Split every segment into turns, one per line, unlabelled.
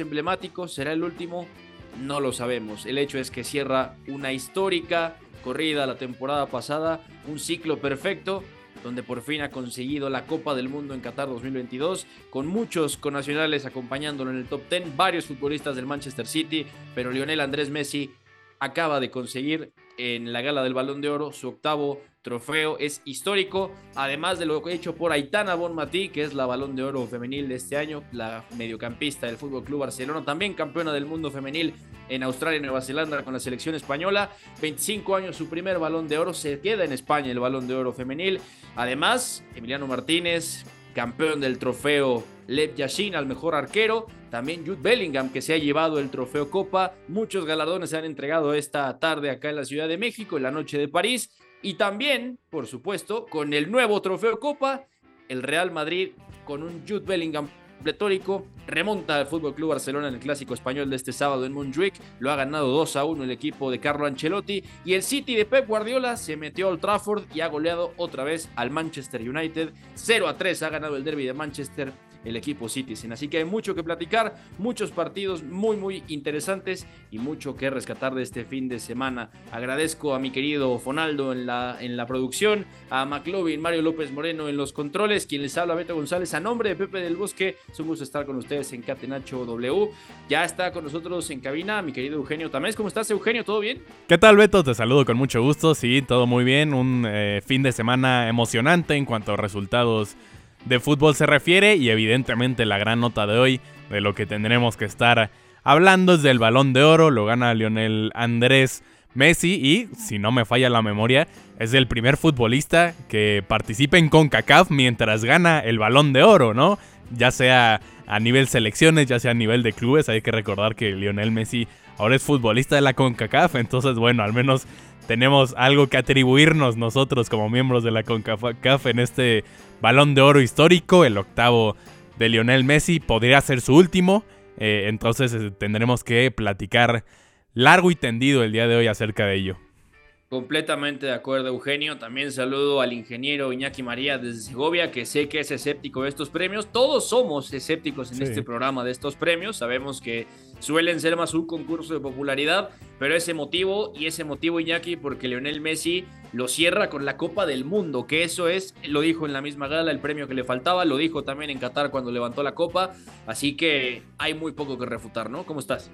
Emblemático? ¿Será el último? No lo sabemos. El hecho es que cierra una histórica corrida la temporada pasada, un ciclo perfecto donde por fin ha conseguido la Copa del Mundo en Qatar 2022, con muchos connacionales acompañándolo en el top 10, varios futbolistas del Manchester City, pero Lionel Andrés Messi acaba de conseguir en la gala del Balón de Oro su octavo trofeo. Es histórico, además de lo hecho por Aitana Bonmatí, que es la Balón de Oro femenil de este año, la mediocampista del Fútbol Club Barcelona, también campeona del mundo femenil en Australia y Nueva Zelanda con la selección española. 25 años su primer Balón de Oro, se queda en España el Balón de Oro femenil. Además, Emiliano Martínez, campeón del trofeo Lev Yashin al mejor arquero. También Jude Bellingham, que se ha llevado el trofeo Copa. Muchos galardones se han entregado esta tarde acá en la Ciudad de México, en la noche de París. Y también, por supuesto, con el nuevo trofeo Copa, el Real Madrid con un Jude Bellingham pletórico remonta al Fútbol Club Barcelona en el clásico español de este sábado en Montjuic. Lo ha ganado 2 a 1 el equipo de Carlo Ancelotti. Y el City de Pep Guardiola se metió al Trafford y ha goleado otra vez al Manchester United. 0 a 3 ha ganado el derby de Manchester el equipo Citizen. Así que hay mucho que platicar, muchos partidos muy, muy interesantes y mucho que rescatar de este fin de semana. Agradezco a mi querido Fonaldo en la, en la producción, a McLovin, Mario López Moreno en los controles, quien les habla Beto González a nombre de Pepe del Bosque. Es un gusto estar con ustedes en Catenacho W. Ya está con nosotros en cabina mi querido Eugenio Tamés. ¿Cómo estás, Eugenio? ¿Todo bien?
¿Qué tal, Beto? Te saludo con mucho gusto. Sí, todo muy bien. Un eh, fin de semana emocionante en cuanto a resultados de fútbol se refiere y evidentemente la gran nota de hoy de lo que tendremos que estar hablando es del balón de oro. Lo gana Lionel Andrés Messi y, si no me falla la memoria, es el primer futbolista que participa en CONCACAF mientras gana el balón de oro, ¿no? Ya sea a nivel selecciones, ya sea a nivel de clubes. Hay que recordar que Lionel Messi ahora es futbolista de la CONCACAF. Entonces, bueno, al menos tenemos algo que atribuirnos nosotros como miembros de la CONCACAF en este balón de oro histórico, el octavo de Lionel Messi. Podría ser su último. eh, entonces eh, tendremos que platicar largo y tendido el día de hoy acerca de ello.
Completamente de acuerdo, Eugenio. También saludo al ingeniero Iñaki María desde Segovia, que sé que es escéptico de estos premios. Todos somos escépticos en
Sí.
este programa de estos premios. Sabemos que suelen ser más un concurso de popularidad, pero es emotivo y es emotivo, Iñaki, porque Lionel Messi lo cierra con la Copa del Mundo, que eso es, lo dijo en la misma gala, el premio que le faltaba, lo dijo también en Qatar cuando levantó la Copa. Así que hay muy poco que refutar, ¿no? ¿Cómo estás?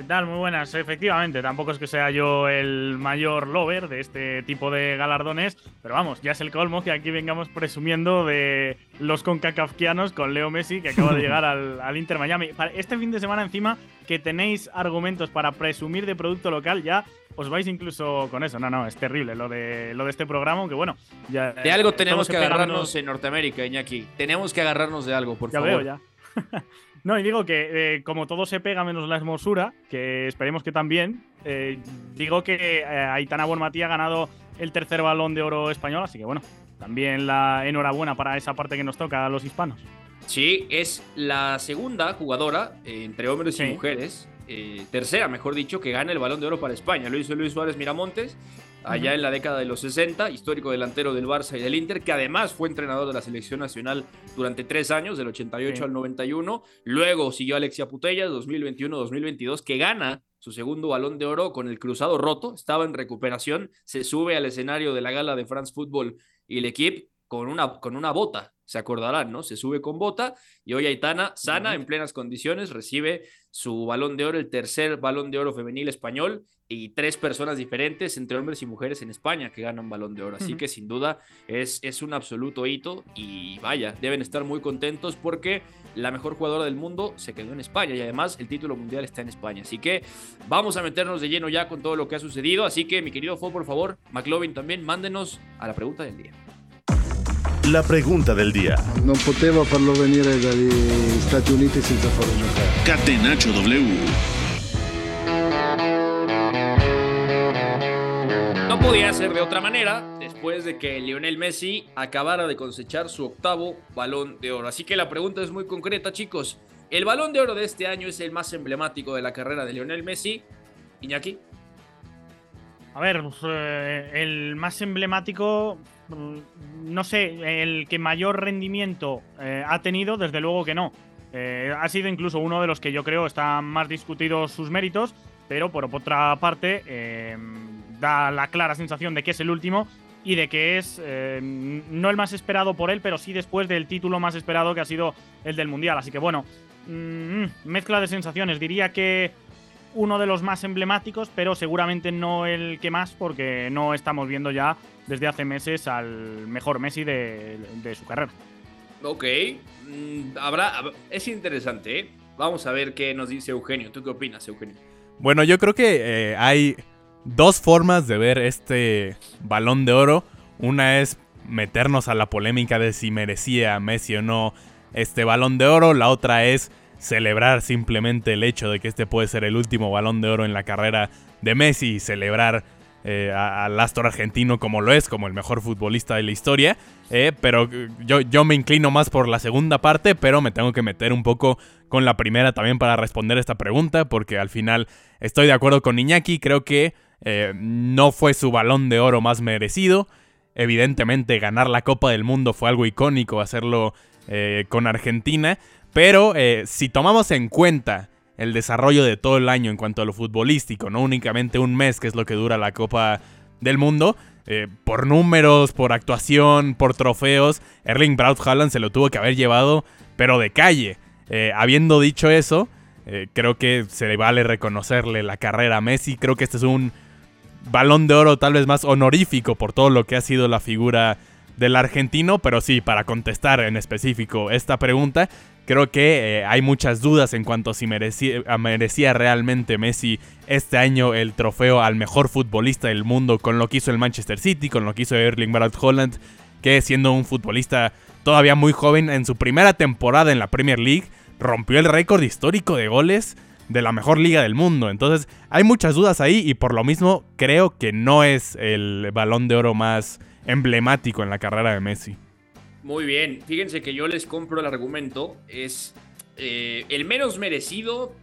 ¿Qué tal? Muy buenas. Efectivamente, tampoco es que sea yo el mayor lover de este tipo de galardones, pero vamos, ya es el colmo que aquí vengamos presumiendo de los concacafquianos con Leo Messi, que acaba de llegar al, al Inter Miami. Este fin de semana, encima, que tenéis argumentos para presumir de producto local, ya os vais incluso con eso. No, no, es terrible lo de, lo de este programa, aunque bueno, ya.
De algo tenemos
todo
que agarrarnos en Norteamérica, Iñaki. Tenemos que agarrarnos de algo, por
Ya
favor.
veo, ya. no, y digo que eh, como todo se pega menos la hermosura, que esperemos que también, eh, digo que eh, Aitana Bonmatí ha ganado el tercer balón de oro español, así que bueno, también la enhorabuena para esa parte que nos toca a los hispanos.
Sí, es la segunda jugadora eh, entre hombres y mujeres, tercera, mejor dicho, que gana el balón de oro para España. Lo hizo Luis Suárez Miramontes allá en la década de los 60, histórico delantero del Barça y del Inter, que además fue entrenador de la selección nacional durante tres años, del 88 al 91. Luego siguió Alexia Putellas, 2021-2022, que gana su segundo balón de oro con el cruzado roto, estaba en recuperación, se sube al escenario de la gala de France Football y el equipo con una, con una bota, se acordarán, ¿no? Se sube con bota y hoy Aitana, sana, en plenas condiciones, recibe su balón de oro, el tercer balón de oro femenil español y tres personas diferentes entre hombres y mujeres en España que ganan balón de oro. Así que sin duda es, es un absoluto hito y vaya, deben estar muy contentos porque la mejor jugadora del mundo se quedó en España y además el título mundial está en España. Así que vamos a meternos de lleno ya con todo lo que ha sucedido. Así que mi querido Fo, por favor, McLovin también, mándenos a la pregunta del día.
La pregunta del día.
Non potevo farlo venire dagli Stati Uniti senza farlo giocare.
Catenaccio W.
No podía ser de otra manera después de que Lionel Messi acabara de cosechar su octavo balón de oro. Así que la pregunta es muy concreta, chicos. ¿El balón de oro de este año es el más emblemático de la carrera de Lionel Messi? Iñaki.
A ver, pues, eh, el más emblemático, no sé, el que mayor rendimiento eh, ha tenido, desde luego que no. Eh, ha sido incluso uno de los que yo creo están más discutidos sus méritos, pero por otra parte eh, da la clara sensación de que es el último y de que es eh, no el más esperado por él, pero sí después del título más esperado que ha sido el del Mundial. Así que bueno, mm, mezcla de sensaciones. Diría que uno de los más emblemáticos, pero seguramente no el que más, porque no estamos viendo ya desde hace meses al mejor Messi de, de su carrera.
Ok, mm, habrá, hab- es interesante, ¿eh? Vamos a ver qué nos dice Eugenio. ¿Tú qué opinas, Eugenio?
Bueno, yo creo que eh, hay dos formas de ver este balón de oro. Una es meternos a la polémica de si merecía Messi o no este balón de oro. La otra es celebrar simplemente el hecho de que este puede ser el último balón de oro en la carrera de Messi y celebrar eh, al astro argentino como lo es, como el mejor futbolista de la historia. eh, pero eh, yo, yo me inclino más por la segunda parte, pero me tengo que meter un poco con la primera también para responder esta pregunta, porque al final estoy de acuerdo con Iñaki, creo que no fue su balón de oro más merecido. Evidentemente ganar la Copa del Mundo fue algo icónico, hacerlo con Argentina, pero eh, si tomamos en cuenta el desarrollo de todo el año en cuanto a lo futbolístico, no únicamente un mes que es lo que dura la Copa del Mundo, eh, por números, por actuación, por trofeos, Erling Braut Haaland se lo tuvo que haber llevado, pero de calle. Eh, habiendo dicho eso, creo que se le vale reconocerle la carrera a Messi. Creo que este es un balón de oro tal vez más honorífico por todo lo que ha sido la figura del argentino, pero sí, para contestar en específico esta pregunta, creo que eh, hay muchas dudas en cuanto a si merecía, realmente Messi este año el trofeo al mejor futbolista del mundo con lo que hizo el Manchester City, con lo que hizo Erling Braut Holland, que siendo un futbolista todavía muy joven en su primera temporada en la Premier League, rompió el récord histórico de goles de la mejor liga del mundo. Entonces, hay muchas dudas ahí y por lo mismo creo que no es el balón de oro más emblemático en la carrera de Messi.
Muy bien, fíjense que yo les compro el argumento. Es eh, el menos merecido,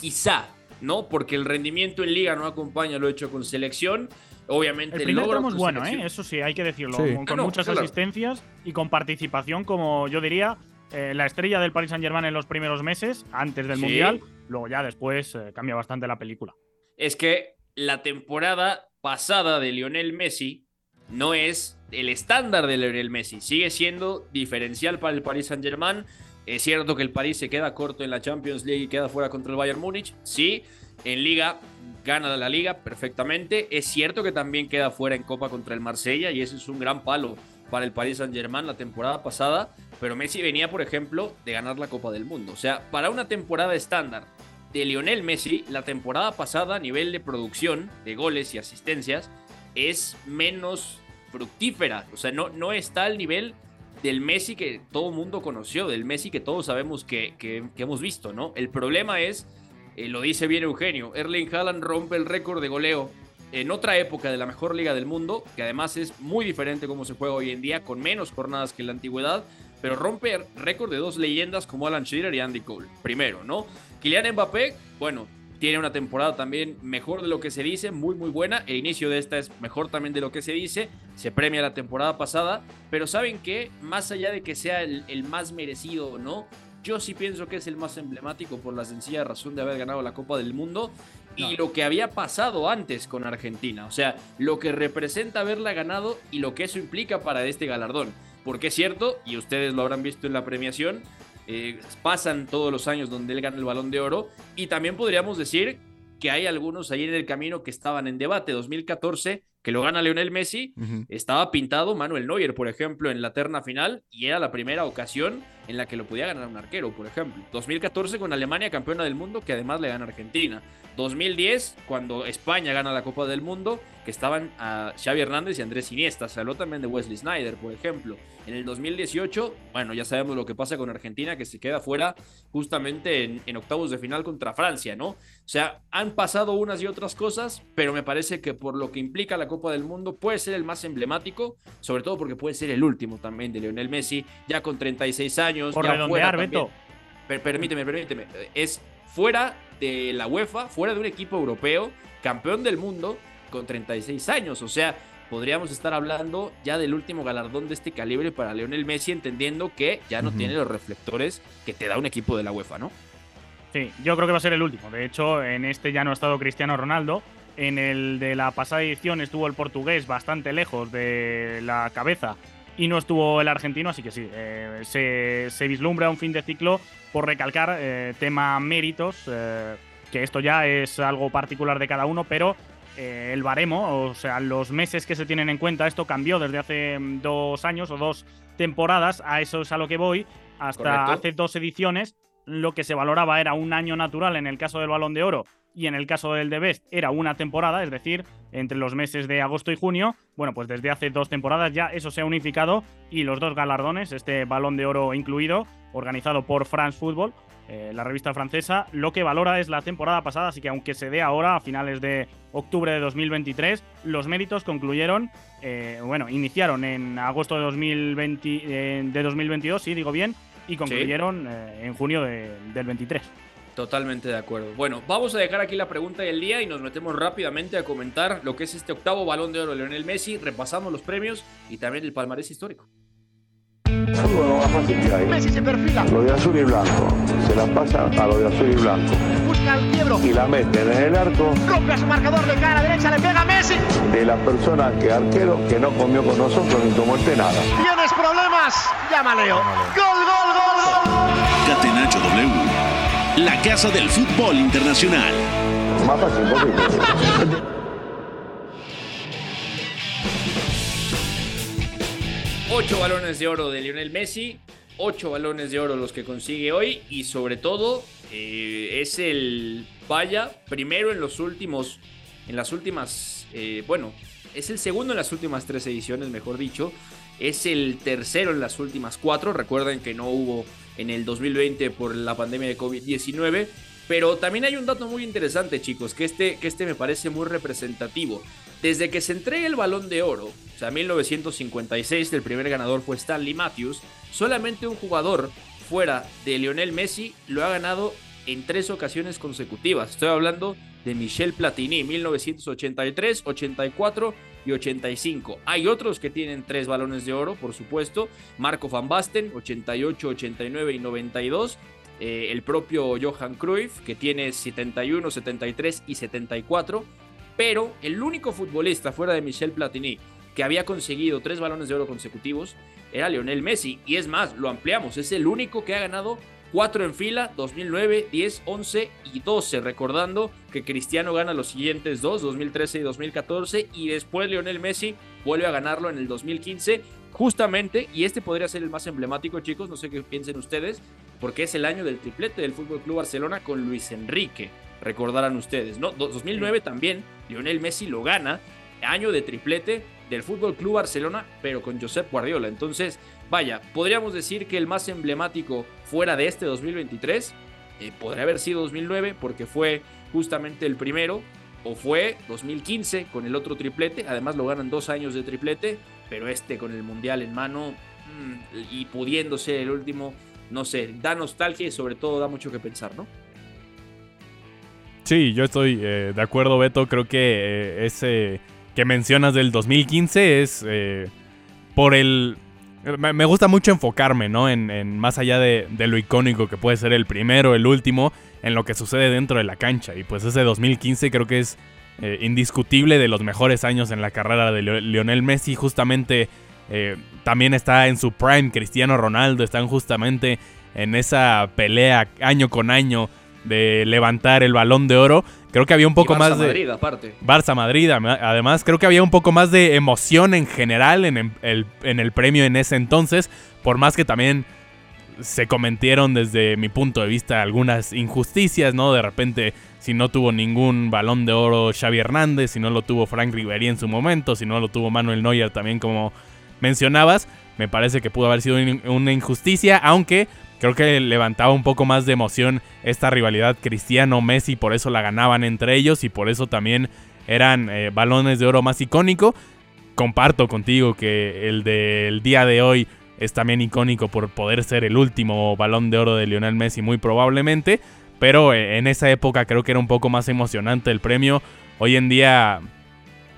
quizá, ¿no? Porque el rendimiento en liga no acompaña lo hecho con selección. Obviamente,
El primer tramo es bueno, ¿eh? eso sí, hay que decirlo.
Sí.
Con,
Ah, no,
muchas
claro.
asistencias y con participación, como yo diría, eh, la estrella del Paris Saint-Germain en los primeros meses, antes del
Sí.
Mundial. Luego ya después eh, cambia bastante la película.
es que la temporada pasada de Lionel Messi no es el estándar de Lionel Messi. Sigue siendo diferencial para el Paris Saint-Germain. Es cierto que el París se queda corto en la Champions League y queda fuera contra el Bayern Múnich. Sí, en Liga gana la Liga perfectamente. Es cierto que también queda fuera en Copa contra el Marsella y ese es un gran palo para el Paris Saint-Germain la temporada pasada. Pero Messi venía, por ejemplo, de ganar la Copa del Mundo. O sea, para una temporada estándar de Lionel Messi, la temporada pasada a nivel de producción, de goles y asistencias, es menos fructífera. O sea, no, no está al nivel del Messi que todo el mundo conoció, del Messi que todos sabemos que, que- hemos visto, ¿no? El problema es, eh, lo dice bien Eugenio, Erling Haaland rompe el récord de goleo en otra época de la mejor liga del mundo, que además es muy diferente como se juega hoy en día, con menos jornadas que en la antigüedad, pero rompe récord de dos leyendas como Alan Shearer y Andy Cole. Primero, ¿no? Kylian Mbappé, bueno, tiene una temporada también mejor de lo que se dice, muy muy buena. El inicio de esta es mejor también de lo que se dice. Se premia la temporada pasada, pero saben que más allá de que sea el, el más merecido o no, yo sí pienso que es el más emblemático por la sencilla razón de haber ganado la Copa del Mundo y lo que había pasado antes con Argentina. O sea, lo que representa haberla ganado y lo que eso implica para este galardón. Porque es cierto, y ustedes lo habrán visto en la premiación, eh, pasan todos los años donde él gana el balón de oro. Y también podríamos decir que hay algunos ahí en el camino que estaban en debate. 2014, que lo gana Lionel Messi, estaba pintado Manuel Neuer, por ejemplo, en la terna final, y era la primera ocasión en la que lo podía ganar un arquero, por ejemplo. 2014 con Alemania campeona del mundo, que además le gana Argentina. 2010, cuando España gana la Copa del Mundo, que estaban a Xavi Hernández y Andrés Iniesta. Se habló también de Wesley Snyder, por ejemplo. En el 2018, bueno, ya sabemos lo que pasa con Argentina, que se queda fuera justamente en, en, octavos de final contra Francia, ¿no? O sea, han pasado unas y otras cosas, pero me parece que por lo que implica la Copa del Mundo puede ser el más emblemático, sobre todo porque puede ser el último también de Lionel Messi, ya con 36 años.
Por
ya
redondear, Beto.
Per permíteme, permíteme. Es fuera de la UEFA, fuera de un equipo europeo, campeón del mundo con 36 años. O sea, podríamos estar hablando ya del último galardón de este calibre para Lionel Messi, entendiendo que ya no uh -huh. tiene los reflectores que te da un equipo de la UEFA, ¿no?
Sí, yo creo que va a ser el último. De hecho, en este ya no ha estado Cristiano Ronaldo. En el de la pasada edición estuvo el portugués bastante lejos de la cabeza y no estuvo el argentino, así que sí, eh, se, se, vislumbra un fin de ciclo por recalcar eh, tema méritos, eh, que esto ya es algo particular de cada uno, pero el baremo, o sea, los meses que se tienen en cuenta, esto cambió desde hace mm, dos años o dos temporadas, a eso es a lo que voy, hasta Correcto. hace dos ediciones, lo que se valoraba era un año natural en el caso del balón de oro y en el caso del The Best era una temporada, es decir, entre los meses de agosto y junio. Bueno, pues desde hace dos temporadas ya eso se ha unificado y los dos galardones, este balón de oro incluido, organizado por France Football, eh, la revista francesa, lo que valora es la temporada pasada, así que aunque se dé ahora a finales de octubre de 2023, los méritos concluyeron, eh, bueno, iniciaron en agosto de, 2020, eh, de 2022, sí, digo bien, y concluyeron sí. en junio de, del 23.
Totalmente de acuerdo. Bueno, vamos a dejar aquí la pregunta del día y nos metemos rápidamente a comentar lo que es este octavo balón de oro de Lionel Messi. Repasamos los premios y también el palmarés histórico.
Messi se perfila. Lo de azul y blanco. Se la pasa a lo de azul y blanco.
Busca el quiebro.
Y la meten en el arco.
Rompe a su marcador de cara derecha, le pega a Messi.
De la persona que arquero que no comió con nosotros ni tomó este nada.
¿Tienes problemas? Llama Leo. Gol, gol, gol, gol.
W. La casa del fútbol internacional.
Más fácil posible.
Ocho balones de oro de Lionel Messi, ocho balones de oro los que consigue hoy y sobre todo eh, es el vaya primero en los últimos, en las últimas, eh, bueno, es el segundo en las últimas tres ediciones, mejor dicho, es el tercero en las últimas cuatro. Recuerden que no hubo en el 2020 por la pandemia de COVID-19. Pero también hay un dato muy interesante, chicos, que este, que este me parece muy representativo. Desde que se entrega el balón de oro, o sea, 1956, el primer ganador fue Stanley Matthews, solamente un jugador fuera de Lionel Messi lo ha ganado en tres ocasiones consecutivas. Estoy hablando de Michel Platini, 1983, 84 y 85. Hay otros que tienen tres balones de oro, por supuesto. Marco Van Basten, 88, 89 y 92. Eh, el propio Johan Cruyff, que tiene 71, 73 y 74. Pero el único futbolista fuera de Michel Platini que había conseguido tres balones de oro consecutivos era Lionel Messi. Y es más, lo ampliamos, es el único que ha ganado cuatro en fila, 2009, 10, 11 y 12, recordando que Cristiano gana los siguientes dos, 2013 y 2014, y después Lionel Messi vuelve a ganarlo en el 2015, justamente, y este podría ser el más emblemático, chicos, no sé qué piensen ustedes, porque es el año del triplete del Fútbol Club Barcelona con Luis Enrique, recordarán ustedes, ¿no? 2009 también, Lionel Messi lo gana, año de triplete del Fútbol Club Barcelona, pero con Josep Guardiola. Entonces, vaya, podríamos decir que el más emblemático fuera de este 2023 eh, podría haber sido 2009 porque fue justamente el primero, o fue 2015 con el otro triplete. Además, lo ganan dos años de triplete, pero este con el mundial en mano mmm, y pudiendo ser el último, no sé, da nostalgia y sobre todo da mucho que pensar, ¿no?
Sí, yo estoy eh, de acuerdo, Beto. Creo que eh, ese que mencionas del 2015 es por el... Me, gusta mucho enfocarme, ¿no? En, más allá de, lo icónico que puede ser el primero, el último, en lo que sucede dentro de la cancha. Y pues ese 2015 creo que es indiscutible de los mejores años en la carrera de Lionel Messi. Justamente también está en su prime Cristiano Ronaldo. Están justamente en esa pelea año con año de levantar el balón de oro. Creo que había un poco más de.
Madrid, aparte.
Barça Madrid, además. Creo que había un poco más de emoción en general en el, en el premio en ese entonces. Por más que también se cometieron desde mi punto de vista algunas injusticias, ¿no? De repente, si no tuvo ningún balón de oro Xavi Hernández, si no lo tuvo Frank Riveri en su momento, si no lo tuvo Manuel Neuer también, como mencionabas, me parece que pudo haber sido una injusticia, aunque Creo que levantaba un poco más de emoción esta rivalidad Cristiano-Messi, por eso la ganaban entre ellos y por eso también eran eh, balones de oro más icónico. Comparto contigo que el del día de hoy es también icónico por poder ser el último balón de oro de Lionel Messi muy probablemente, pero eh, en esa época creo que era un poco más emocionante el premio. Hoy en día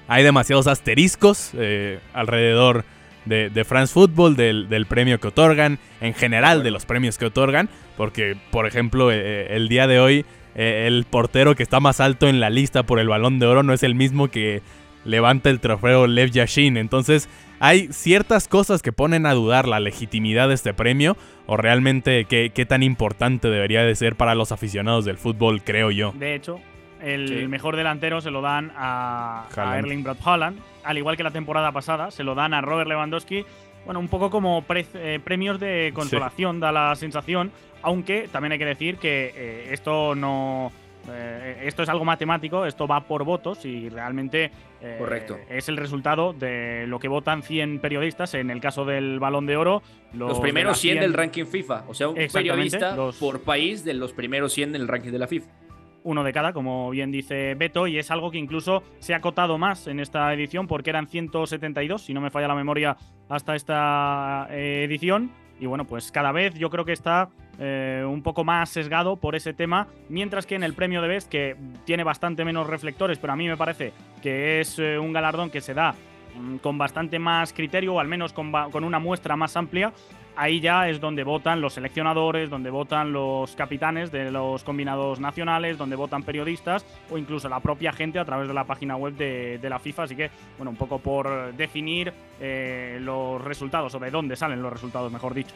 hay demasiados asteriscos eh, alrededor de, France Football, del, premio que otorgan, en general de los premios que otorgan, porque, por ejemplo, eh, eh, el día de hoy, eh, el portero que está más alto en la lista por el balón de oro no es el mismo que levanta el trofeo Lev Yashin. Entonces, hay ciertas cosas que ponen a dudar la legitimidad de este premio o realmente qué, qué tan importante debería de ser para los aficionados del fútbol, creo yo.
De hecho, el mejor delantero se lo dan a, Erling Brad Haaland, al igual que la temporada pasada, se lo dan a Robert Lewandowski. Bueno, un poco como eh, premios de consolación, da la sensación, aunque también hay que decir que eh, esto no. Eh, esto es algo matemático, esto va por votos y realmente
Correcto.
es el resultado de lo que votan 100 periodistas. En el caso del Balón de Oro,
los, primeros 100, del ranking FIFA. O sea, un periodista por país de los primeros 100 del ranking de la FIFA
uno de cada, como bien dice Beto, y es algo que incluso se ha acotado más en esta edición porque eran 172, si no me falla la memoria, hasta esta eh, edición. Y bueno, pues cada vez yo creo que está eh, un poco más sesgado por ese tema, mientras que en el premio de Best, que tiene bastante menos reflectores, pero a mí me parece que es eh, un galardón que se da mm, con bastante más criterio, o al menos con, con una muestra más amplia, ahí ya es donde votan los seleccionadores, donde votan los capitanes de los combinados nacionales, donde votan periodistas o incluso la propia gente a través de la página web de, la FIFA. Así que, bueno, un poco por definir eh, los resultados o de dónde salen los resultados, mejor dicho.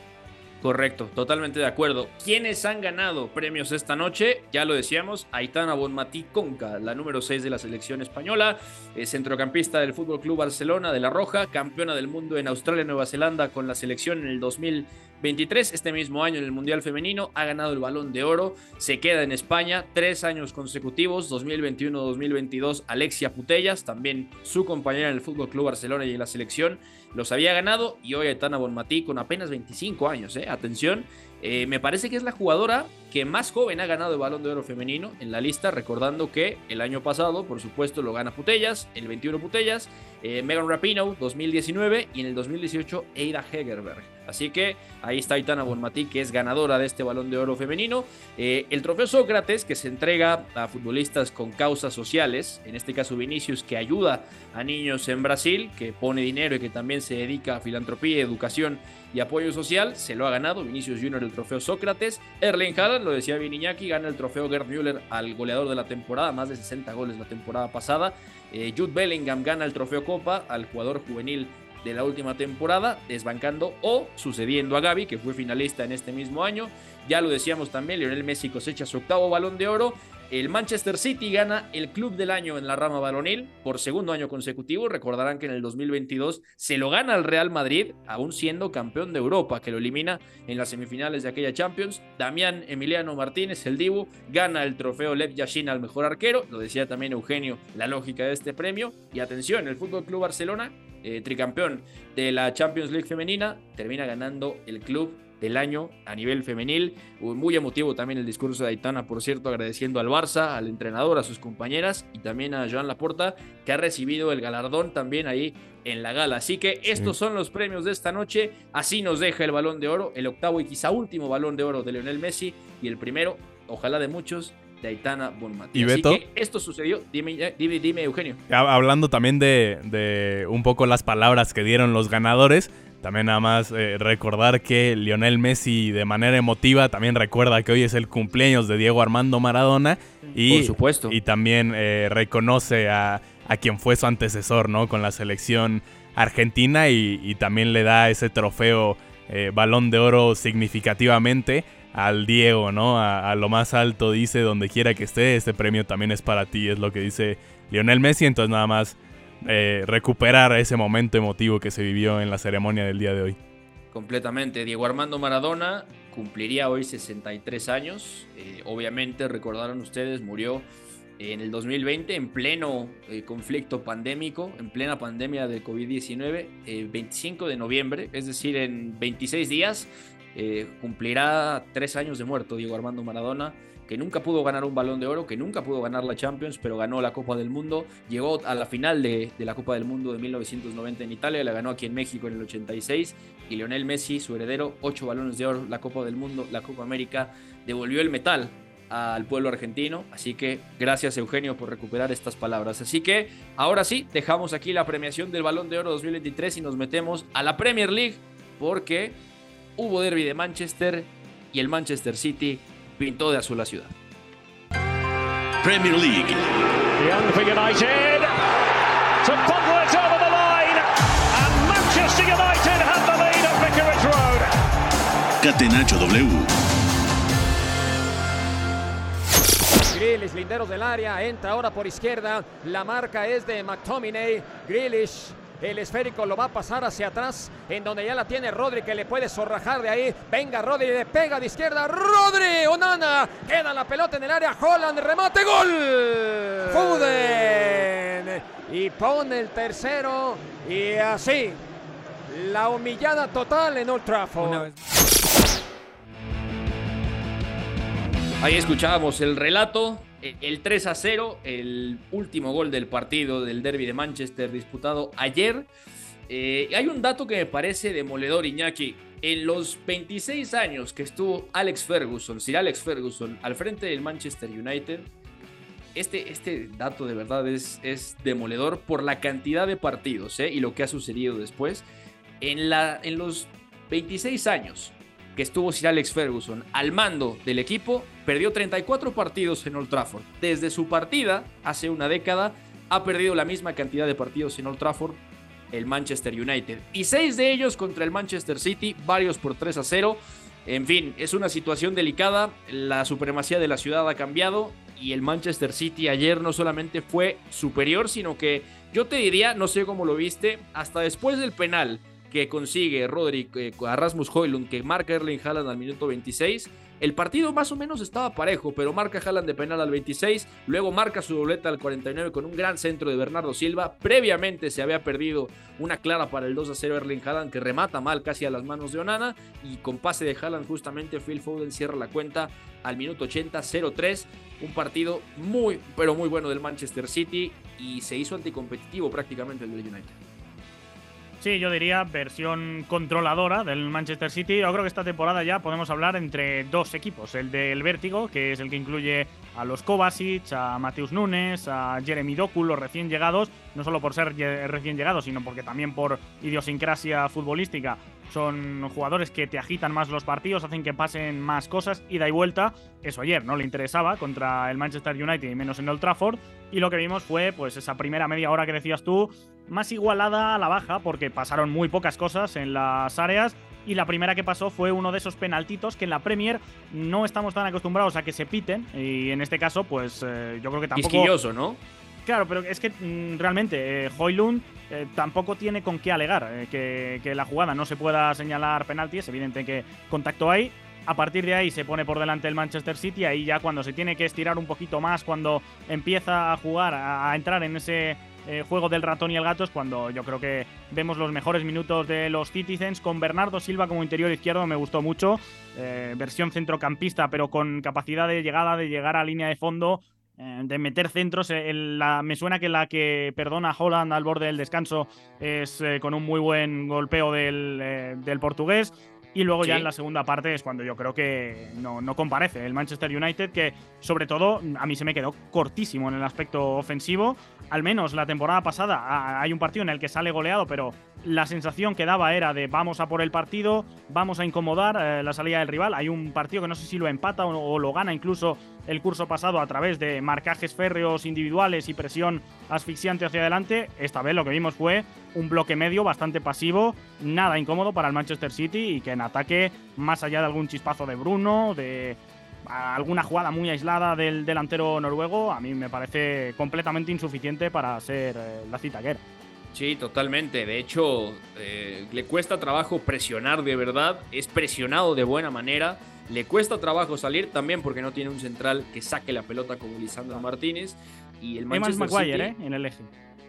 Correcto, totalmente de acuerdo. ¿Quiénes han ganado premios esta noche? Ya lo decíamos, Aitana Bonmatí Conca, la número 6 de la selección española, centrocampista del Fútbol Club Barcelona de La Roja, campeona del mundo en Australia y Nueva Zelanda con la selección en el 2000 23, este mismo año en el Mundial Femenino, ha ganado el balón de oro, se queda en España tres años consecutivos, 2021-2022, Alexia Putellas, también su compañera en el Fútbol Club Barcelona y en la selección, los había ganado y hoy Aitana Bonmatí con apenas 25 años, ¿eh? atención, eh, me parece que es la jugadora que más joven ha ganado el balón de oro femenino en la lista, recordando que el año pasado, por supuesto, lo gana Putellas, el 21 Putellas, eh, Megan Rapino 2019 y en el 2018 Eida Hegerberg. Así que ahí está Aitana Bonmatí, que es ganadora de este balón de oro femenino. Eh, el trofeo Sócrates, que se entrega a futbolistas con causas sociales, en este caso Vinicius, que ayuda a niños en Brasil, que pone dinero y que también se dedica a filantropía, educación y apoyo social, se lo ha ganado Vinicius Junior el trofeo Sócrates. Erling Haaland, lo decía Viniñaki, gana el trofeo Gerd Müller al goleador de la temporada, más de 60 goles la temporada pasada. Eh, Jude Bellingham gana el trofeo Copa al jugador juvenil de la última temporada, desbancando o sucediendo a Gaby, que fue finalista en este mismo año. Ya lo decíamos también, Lionel Messi cosecha su octavo balón de oro. El Manchester City gana el Club del Año en la rama balonil por segundo año consecutivo. Recordarán que en el 2022 se lo gana al Real Madrid, aún siendo campeón de Europa, que lo elimina en las semifinales de aquella Champions. Damián Emiliano Martínez, el Dibu, gana el trofeo Lev Yashin al mejor arquero. Lo decía también Eugenio, la lógica de este premio. Y atención, el Fútbol Club Barcelona, eh, tricampeón de la Champions League femenina, termina ganando el club del año a nivel femenil. Muy emotivo también el discurso de Aitana, por cierto, agradeciendo al Barça, al entrenador, a sus compañeras y también a Joan Laporta, que ha recibido el galardón también ahí en la gala. Así que estos son los premios de esta noche. Así nos deja el balón de oro, el octavo y quizá último balón de oro de Lionel Messi y el primero, ojalá de muchos, de Aitana Bonmatí.
¿Y Beto?
Así que esto sucedió. Dime, dime, dime Eugenio.
Hablando también de, de, un poco las palabras que dieron los ganadores. También nada más eh, recordar que Lionel Messi de manera emotiva también recuerda que hoy es el cumpleaños de Diego Armando Maradona y,
Por supuesto.
y también eh, reconoce a, a, quien fue su antecesor ¿no? con la selección argentina y, y también le da ese trofeo eh, balón de oro significativamente al Diego, ¿no? A, a, lo más alto dice, donde quiera que esté, este premio también es para ti, es lo que dice Lionel Messi, entonces nada más eh, recuperar ese momento emotivo que se vivió en la ceremonia del día de hoy.
Completamente. Diego Armando Maradona cumpliría hoy 63 años. Eh, obviamente, recordaron ustedes, murió en el 2020 en pleno eh, conflicto pandémico, en plena pandemia de COVID-19, eh, 25 de noviembre, es decir, en 26 días. cumplirá tres años de muerto Diego Armando Maradona que nunca pudo ganar un balón de oro, que nunca pudo ganar la Champions, pero ganó la Copa del Mundo, llegó a la final de, la Copa del Mundo de 1990 en Italia, la ganó aquí en México en el 86, y Lionel Messi, su heredero, ocho balones de oro, la Copa del Mundo, la Copa América, devolvió el metal al pueblo argentino, así que gracias Eugenio por recuperar estas palabras. Así que ahora sí, dejamos aquí la premiación del Balón de Oro 2023 y nos metemos a la Premier League, porque hubo derby de Manchester y el Manchester City pintó de azul la ciudad.
Premier League.
Young for United. To it over the line. And Manchester United have the lead at Vicarage Road.
Catenacho W.
Grealish, linderos del área, entra ahora por izquierda. La marca es de McTominay. Grealish el esférico lo va a pasar hacia atrás, en donde ya la tiene Rodri, que le puede zorrajar de ahí. Venga, Rodri, le pega de izquierda. Rodri, Onana, queda la pelota en el área. Holland, remate, gol. Foden. Y pone el tercero. Y así, la humillada total en Old Trafford.
Ahí escuchábamos el relato el 3 a 0, el último gol del partido del derby de Manchester disputado ayer. Eh, hay un dato que me parece demoledor, Iñaki. En los 26 años que estuvo Alex Ferguson, Sir Alex Ferguson, al frente del Manchester United, este, este dato de verdad es, es demoledor por la cantidad de partidos ¿eh? y lo que ha sucedido después. En, la, en los 26 años que estuvo Sir Alex Ferguson al mando del equipo, perdió 34 partidos en Old Trafford. Desde su partida, hace una década, ha perdido la misma cantidad de partidos en Old Trafford el Manchester United. Y seis de ellos contra el Manchester City, varios por 3 a 0. En fin, es una situación delicada, la supremacía de la ciudad ha cambiado y el Manchester City ayer no solamente fue superior, sino que yo te diría, no sé cómo lo viste, hasta después del penal que consigue Rodri eh, a Rasmus Hoylund, que marca Erling Haaland al minuto 26. El partido más o menos estaba parejo, pero marca Haaland de penal al 26, luego marca su dobleta al 49 con un gran centro de Bernardo Silva. Previamente se había perdido una clara para el 2 a 0 Erling Haaland que remata mal casi a las manos de Onana y con pase de Haaland justamente Phil Foden cierra la cuenta al minuto 80 0-3, un partido muy pero muy bueno del Manchester City y se hizo anticompetitivo prácticamente el del United.
Sí, yo diría versión controladora del Manchester City. Yo creo que esta temporada ya podemos hablar entre dos equipos. El del Vértigo, que es el que incluye a los Kovacic, a Mateus Nunes, a Jeremy Doku, los recién llegados, no solo por ser recién llegados, sino porque también por idiosincrasia futbolística son jugadores que te agitan más los partidos, hacen que pasen más cosas, ida y vuelta. Eso ayer no le interesaba contra el Manchester United y menos en Old Trafford. Y lo que vimos fue pues esa primera media hora que decías tú, más igualada a la baja, porque pasaron muy pocas cosas en las áreas. Y la primera que pasó fue uno de esos penaltitos que en la Premier no estamos tan acostumbrados a que se piten. Y en este caso, pues eh, yo creo que tampoco.
Quisquilloso, ¿no?
Claro, pero es que mmm, realmente eh, Hoylund eh, tampoco tiene con qué alegar eh, que, la jugada no se pueda señalar penalti. Es evidente que contacto ahí. A partir de ahí se pone por delante el Manchester City. Ahí ya cuando se tiene que estirar un poquito más, cuando empieza a jugar, a, entrar en ese eh, juego del ratón y el gato, es cuando yo creo que vemos los mejores minutos de los Citizens. Con Bernardo Silva como interior izquierdo me gustó mucho. Versión centrocampista, pero con capacidad de llegada, de llegar a línea de fondo de meter centros. La, me suena que la que perdona Holland al borde del descanso es eh, con un muy buen golpeo del, eh, del, portugués. Y luego ya en la segunda parte es cuando yo creo que no, no comparece el Manchester United, que sobre todo a mí se me quedó cortísimo en el aspecto ofensivo. Al menos la temporada pasada hay un partido en el que sale goleado, pero la sensación que daba era de vamos a por el partido, vamos a incomodar eh, la salida del rival. Hay un partido que no sé si lo empata o, lo gana incluso el curso pasado a través de marcajes férreos individuales y presión asfixiante hacia adelante. Esta vez lo que vimos fue un bloque medio bastante pasivo, nada incómodo para el Manchester City y que en ataque, más allá de algún chispazo de Bruno, de alguna jugada muy aislada del delantero noruego, a mí me parece completamente insuficiente para ser eh, la citaguera.
Sí, totalmente. De hecho, eh, le cuesta trabajo presionar de verdad. Es presionado de buena manera. Le cuesta trabajo salir también porque no tiene un central que saque la pelota como Lisandro Martínez. Y el Manchester
Maguire,
City-
¿eh? En el eje.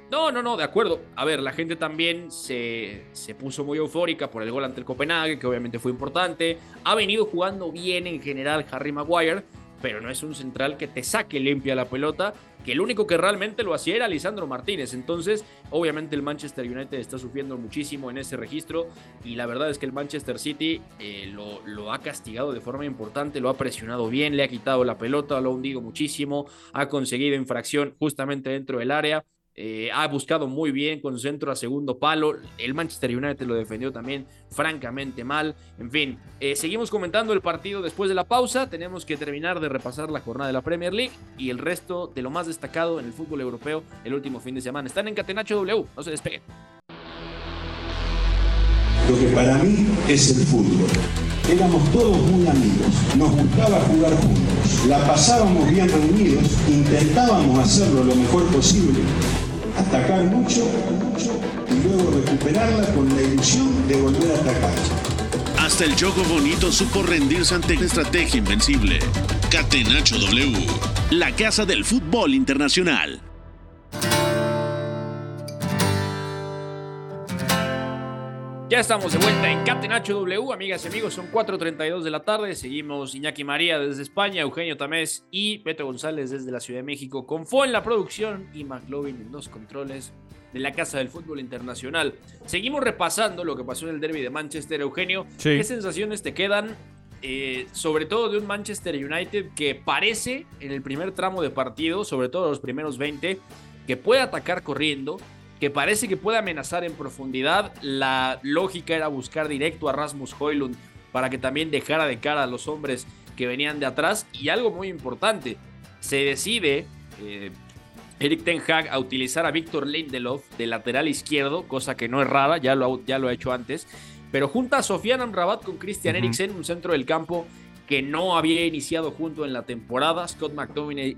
No, no, no, de acuerdo. A ver, la gente también se, se puso muy eufórica por el gol ante el Copenhague, que obviamente fue importante. Ha venido jugando bien en general Harry Maguire, pero no es un central que te saque limpia la pelota, que el único que realmente lo hacía era Lisandro Martínez. Entonces, obviamente el Manchester United está sufriendo muchísimo en ese registro y la verdad es que el Manchester City eh, lo, lo ha castigado de forma importante, lo ha presionado bien, le ha quitado la pelota, lo ha hundido muchísimo, ha conseguido infracción justamente dentro del área. Eh, ha buscado muy bien con centro a segundo palo. El Manchester United lo defendió también francamente mal. En fin, eh, seguimos comentando el partido después de la pausa. Tenemos que terminar de repasar la jornada de la Premier League y el resto de lo más destacado en el fútbol europeo el último fin de semana. Están en Catenacho W, no se despeguen.
Lo que para mí es el fútbol. Éramos todos muy amigos, nos gustaba jugar juntos, la pasábamos bien reunidos, intentábamos hacerlo lo mejor posible, atacar mucho, mucho y luego recuperarla con la ilusión de volver a atacar.
Hasta el Choco Bonito supo rendirse ante una estrategia invencible. Catenacho W, la casa del fútbol internacional.
Ya estamos de vuelta en Catenacho W, amigas y amigos, son 4.32 de la tarde, seguimos Iñaki María desde España, Eugenio Tamés y Beto González desde la Ciudad de México, con Fo en la producción y McLovin en los controles de la Casa del Fútbol Internacional. Seguimos repasando lo que pasó en el derby de Manchester, Eugenio.
Sí.
¿Qué sensaciones te quedan, eh, sobre todo de un Manchester United que parece en el primer tramo de partido, sobre todo los primeros 20, que puede atacar corriendo, que parece que puede amenazar en profundidad. La lógica era buscar directo a Rasmus Hoylund para que también dejara de cara a los hombres que venían de atrás. Y algo muy importante, se decide eh, Eric Ten Hag a utilizar a Víctor Lindelof de lateral izquierdo, cosa que no es rara, ya lo, ha- ya lo ha hecho antes. Pero junta a Sofian Amrabat con Christian. Eriksen, un centro del campo que no había iniciado junto en la temporada. Scott McTominay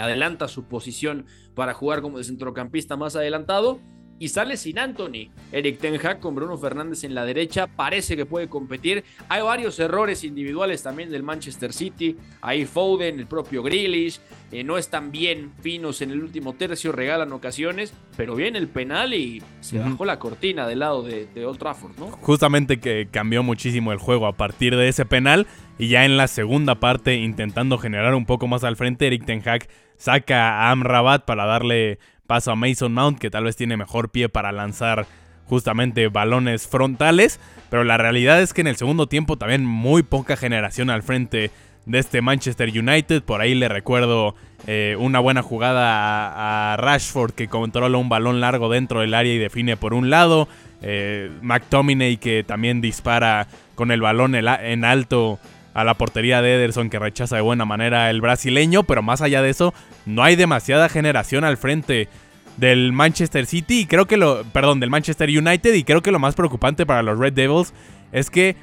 adelanta su posición para jugar como de centrocampista más adelantado. Y sale sin Anthony. Eric Ten Hag con Bruno Fernández en la derecha. Parece que puede competir. Hay varios errores individuales también del Manchester City. Ahí Foden, el propio Grealish. eh, no están bien finos en el último tercio. Regalan ocasiones. Pero viene el penal y se bajó la cortina del lado de, de Old Trafford, ¿no?
Justamente que cambió muchísimo el juego a partir de ese penal. Y ya en la segunda parte, intentando generar un poco más al frente, Eric Ten Hag saca a Amrabat para darle paso a Mason Mount, que tal vez tiene mejor pie para lanzar justamente balones frontales. Pero la realidad es que en el segundo tiempo también muy poca generación al frente de este Manchester United. Por ahí le recuerdo eh, una buena jugada a, Rashford que controla un balón largo dentro del área y define por un lado. Eh, McTominay que también dispara con el balón en alto a la portería de Ederson que rechaza de buena manera el brasileño. Pero más allá de eso, no hay demasiada generación al frente del Manchester City y creo que lo, perdón, del Manchester United y creo que lo más preocupante para los Red Devils es que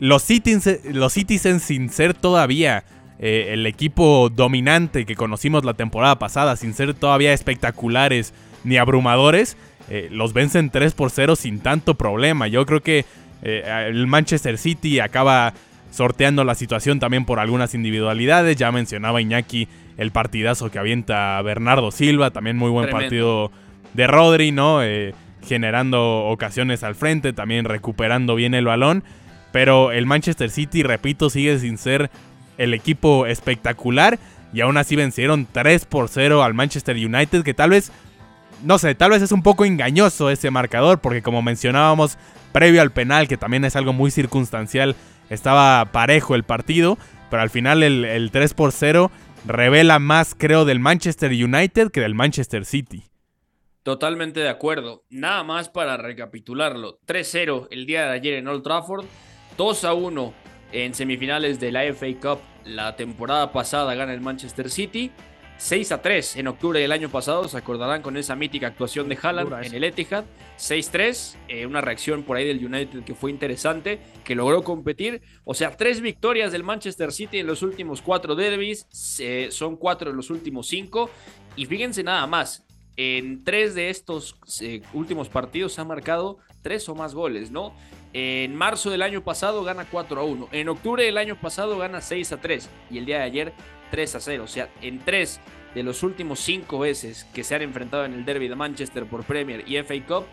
los Citizens, los sin ser todavía eh, el equipo dominante que conocimos la temporada pasada, sin ser todavía espectaculares ni abrumadores, eh, los vencen 3 por 0 sin tanto problema. Yo creo que eh, el Manchester City acaba sorteando la situación también por algunas individualidades. Ya mencionaba Iñaki el partidazo que avienta Bernardo Silva, también muy buen
Tremendo.
partido de Rodri, ¿no? Eh, generando ocasiones al frente, también recuperando bien el balón. Pero el Manchester City, repito, sigue sin ser el equipo espectacular. Y aún así vencieron 3 por 0 al Manchester United, que tal vez no sé, tal vez es un poco engañoso ese marcador porque como mencionábamos previo al penal, que también es algo muy circunstancial, estaba parejo el partido, pero al final el, el 3 por 0 revela más creo del Manchester United que del Manchester City.
Totalmente de acuerdo. Nada más para recapitularlo. 3-0 el día de ayer en Old Trafford. 2-1 en semifinales de la FA Cup la temporada pasada gana el Manchester City. 6 a 3 en octubre del año pasado, se acordarán con esa mítica actuación de Haaland en el Etihad. 6-3, eh, una reacción por ahí del United que fue interesante, que logró competir. O sea, tres victorias del Manchester City en los últimos cuatro derbis, son cuatro en los últimos cinco. Y fíjense nada más, en tres de estos eh, últimos partidos han marcado tres o más goles, ¿no? En marzo del año pasado gana 4 a 1. En octubre del año pasado gana 6 a 3. Y el día de ayer 3 a 0. O sea, en tres de los últimos cinco veces que se han enfrentado en el derby de Manchester por Premier y FA Cup,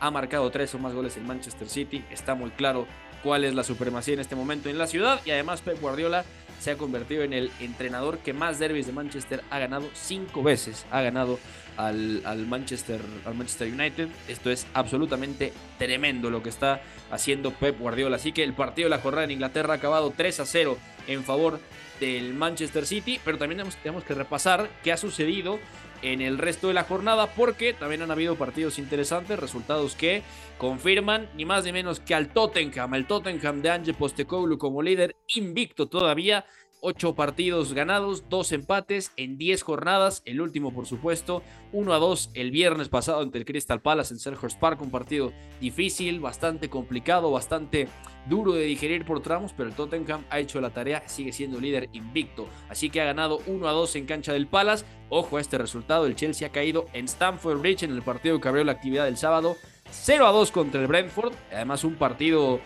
ha marcado tres o más goles en Manchester City. Está muy claro cuál es la supremacía en este momento en la ciudad. Y además Pep Guardiola se ha convertido en el entrenador que más derbis de Manchester ha ganado cinco veces. Ha ganado al, Manchester, al Manchester United. Esto es absolutamente tremendo lo que está haciendo Pep Guardiola. Así que el partido de la jornada en Inglaterra ha acabado 3 a 0 en favor del Manchester City, pero también tenemos, que repasar qué ha sucedido en el resto de la jornada porque también han habido partidos interesantes, resultados que confirman ni más ni menos que al Tottenham, el Tottenham de Ange Postecoglou como líder invicto todavía 8 partidos ganados, 2 empates en 10 jornadas. El último, por supuesto, 1 a 2 el viernes pasado ante el Crystal Palace en Selhurst Park. Un partido difícil, bastante complicado, bastante duro de digerir por tramos, pero el Tottenham ha hecho la tarea, sigue siendo líder invicto. Así que ha ganado 1 a 2 en cancha del Palace. Ojo a este resultado, el Chelsea ha caído en Stamford Bridge en el partido que abrió la actividad del sábado. 0 a 2 contra el Brentford. Además, un partido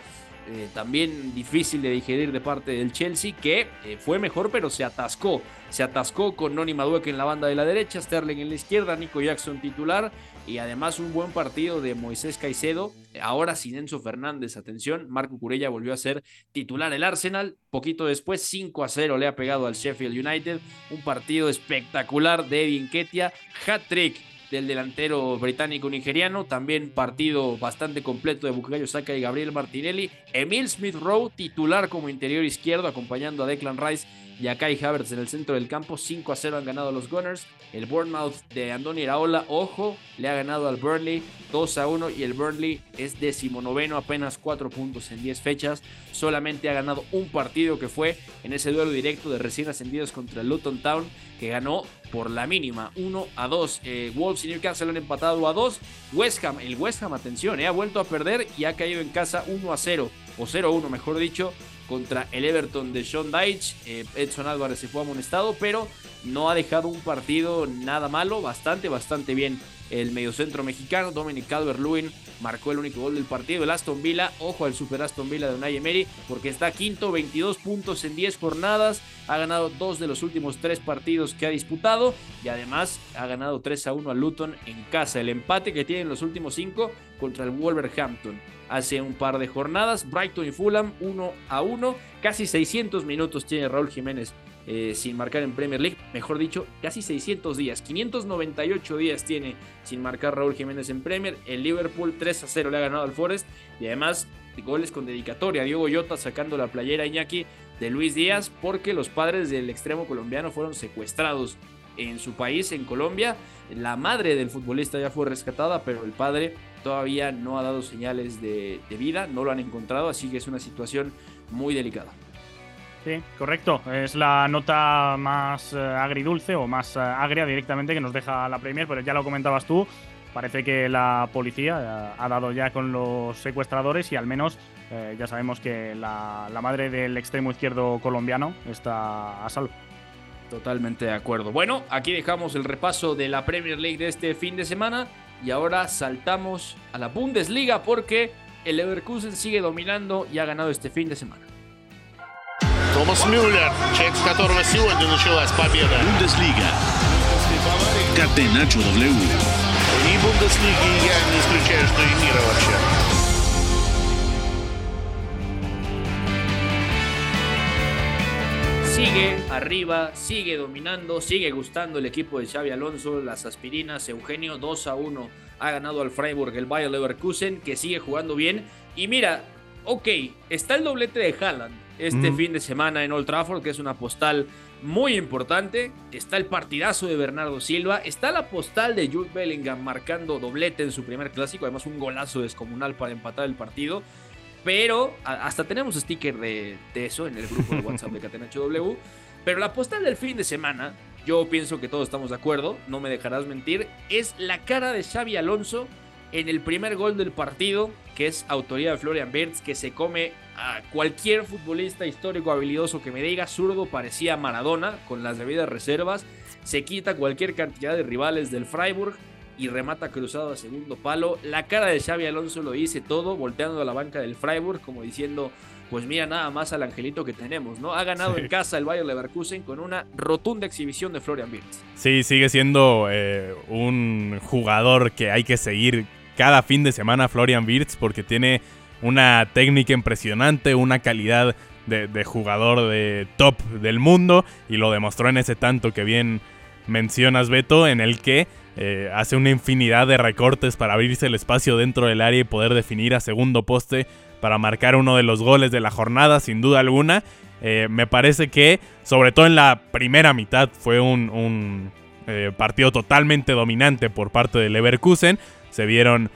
eh, también difícil de digerir de parte del Chelsea, que eh, fue mejor, pero se atascó. Se atascó con Noni Madueke en la banda de la derecha, Sterling en la izquierda, Nico Jackson titular y además un buen partido de Moisés Caicedo. Ahora sin Enzo Fernández, atención, Marco Curella volvió a ser titular el Arsenal. Poquito después, 5 a 0 le ha pegado al Sheffield United. Un partido espectacular de Edin Ketia, hat-trick del delantero británico-nigeriano. También partido bastante completo de Bukayo Saka y Gabriel Martinelli. Emil Smith Rowe, titular como interior izquierdo, acompañando a Declan Rice y a Kai Havertz en el centro del campo. 5 a 0 han ganado los Gunners. El Bournemouth de Andoni Iraola, ojo, le ha ganado al Burnley 2 a 1 y el Burnley es decimonoveno, apenas 4 puntos en 10 fechas. Solamente ha ganado un partido que fue en ese duelo directo de recién ascendidos contra Luton Town, que ganó por la mínima 1 a 2. Eh, Wolves y Newcastle han empatado a 2. West Ham, el West Ham, atención, eh, ha vuelto a perder y ha caído en casa 1 a 0, o 0 a 1, mejor dicho, contra el Everton de Sean Dyche. Eh, Edson Álvarez se fue amonestado, pero no ha dejado un partido nada malo, bastante, bastante bien. El mediocentro mexicano, Dominic Calvert-Lewin, marcó el único gol del partido. El Aston Villa, ojo al Super Aston Villa de Unai porque está quinto, 22 puntos en 10 jornadas. Ha ganado dos de los últimos tres partidos que ha disputado y además ha ganado 3 a 1 a Luton en casa. El empate que tiene en los últimos cinco contra el Wolverhampton hace un par de jornadas. Brighton y Fulham 1 a 1. Casi 600 minutos tiene Raúl Jiménez eh, sin marcar en Premier League. Mejor dicho, casi 600 días. 598 días tiene sin marcar Raúl Jiménez en Premier. El Liverpool 3 a 0 le ha ganado al Forest. Y además goles con dedicatoria. Diego Yota sacando la playera Iñaki de Luis Díaz porque los padres del extremo colombiano fueron secuestrados en su país, en Colombia. La madre del futbolista ya fue rescatada, pero el padre todavía no ha dado señales de, vida, no lo han encontrado, así que es una situación muy delicada.
Correcto. Es la nota más eh, agridulce o más eh, agria directamente que nos deja la Premier, pero ya lo comentabas tú. Parece que la policía eh, ha dado ya con los secuestradores y al menos ya sabemos que la, la madre del extremo izquierdo colombiano está a salvo.
Totalmente de acuerdo. Bueno, aquí dejamos el repaso de la Premier League de este fin de semana y ahora saltamos a la Bundesliga porque el Leverkusen sigue dominando y ha ganado este fin de semana.
Томас Мюллер, человек, с которого сегодня началась победа.
Bundesliga. Catenacho W.
И Бундеслиги я не исключаю, что и мира вообще.
sigue arriba, sigue dominando, sigue gustando el equipo de Xavi Alonso, las aspirinas, Eugenio 2 a 1 ha ganado al Freiburg el Bayer Leverkusen que sigue jugando bien y mira, ok, está el doblete de Haaland este fin de semana en Old Trafford que es una postal muy importante, está el partidazo de Bernardo Silva, está la postal de Jude Bellingham marcando doblete en su primer clásico, además un golazo descomunal para empatar el partido. Pero hasta tenemos sticker de, eso en el grupo de WhatsApp de Catenacho W. Pero la postal del fin de semana, yo pienso que todos estamos de acuerdo, no me dejarás mentir, es la cara de Xavi Alonso en el primer gol del partido, que es autoría de Florian Wirtz, que se come a cualquier futbolista histórico habilidoso que me diga zurdo, parecía Maradona, con las debidas reservas, se quita cualquier cantidad de rivales del Freiburg y remata cruzado a segundo palo. La cara de Xavi Alonso lo dice todo, volteando a la banca del Freiburg como diciendo, pues mira nada más al angelito que tenemos, ¿no? Ha ganado en casa el Bayer Leverkusen con una rotunda exhibición de Florian Wirtz.
Sí, sigue siendo eh, un jugador que hay que seguir cada fin de semana Florian Wirtz porque tiene una técnica impresionante, una calidad de, de, jugador de top del mundo y lo demostró en ese tanto que bien mencionas Beto en el que eh, hace una infinidad de recortes para abrirse el espacio dentro del área y poder definir a segundo poste para marcar uno de los goles de la jornada, sin duda alguna. Eh, me parece que, sobre todo en la primera mitad, fue un, eh, partido totalmente dominante por parte del Leverkusen. Se vieron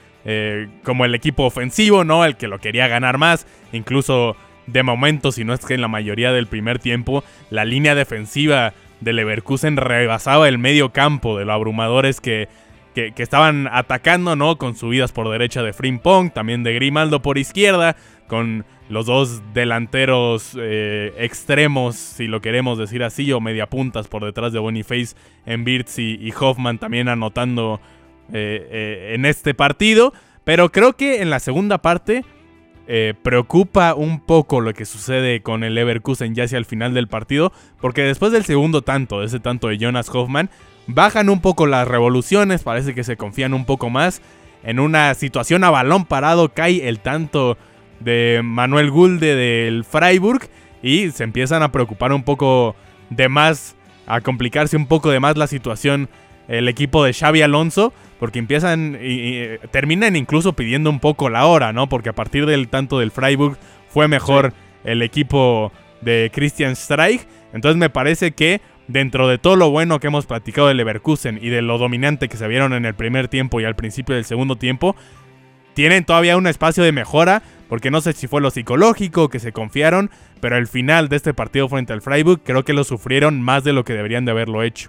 como el equipo ofensivo, ¿no? El que lo quería ganar más. Incluso de momento, si no es que en la mayoría del primer tiempo, la línea defensiva de Leverkusen rebasaba el medio campo de los abrumadores que, que, estaban atacando, ¿no? Con subidas por derecha de Frimpong, también de Grimaldo por izquierda, con los dos delanteros eh, extremos, si lo queremos decir así, o mediapuntas por detrás de Boniface en Birz y, Hoffman también anotando eh, eh, en este partido. Pero creo que en la segunda parte eh, preocupa un poco lo que sucede con el Leverkusen ya hacia el final del partido, porque después del segundo tanto, de ese tanto de Jonas Hoffman, bajan un poco las revoluciones, parece que se confían un poco más. En una situación a balón parado cae el tanto de Manuel Gulde del Freiburg y se empiezan a preocupar un poco de más, a complicarse un poco de más la situación el equipo de Xavi Alonso porque empiezan y, terminan incluso pidiendo un poco la hora, ¿no? Porque a partir del tanto del Freiburg fue mejor el equipo de Christian Streich. Entonces me parece que dentro de todo lo bueno que hemos platicado de Leverkusen y de lo dominante que se vieron en el primer tiempo y al principio del segundo tiempo, tienen todavía un espacio de mejora, porque no sé si fue lo psicológico, que se confiaron, pero el final de este partido frente al Freiburg creo que lo sufrieron más de lo que deberían de haberlo hecho.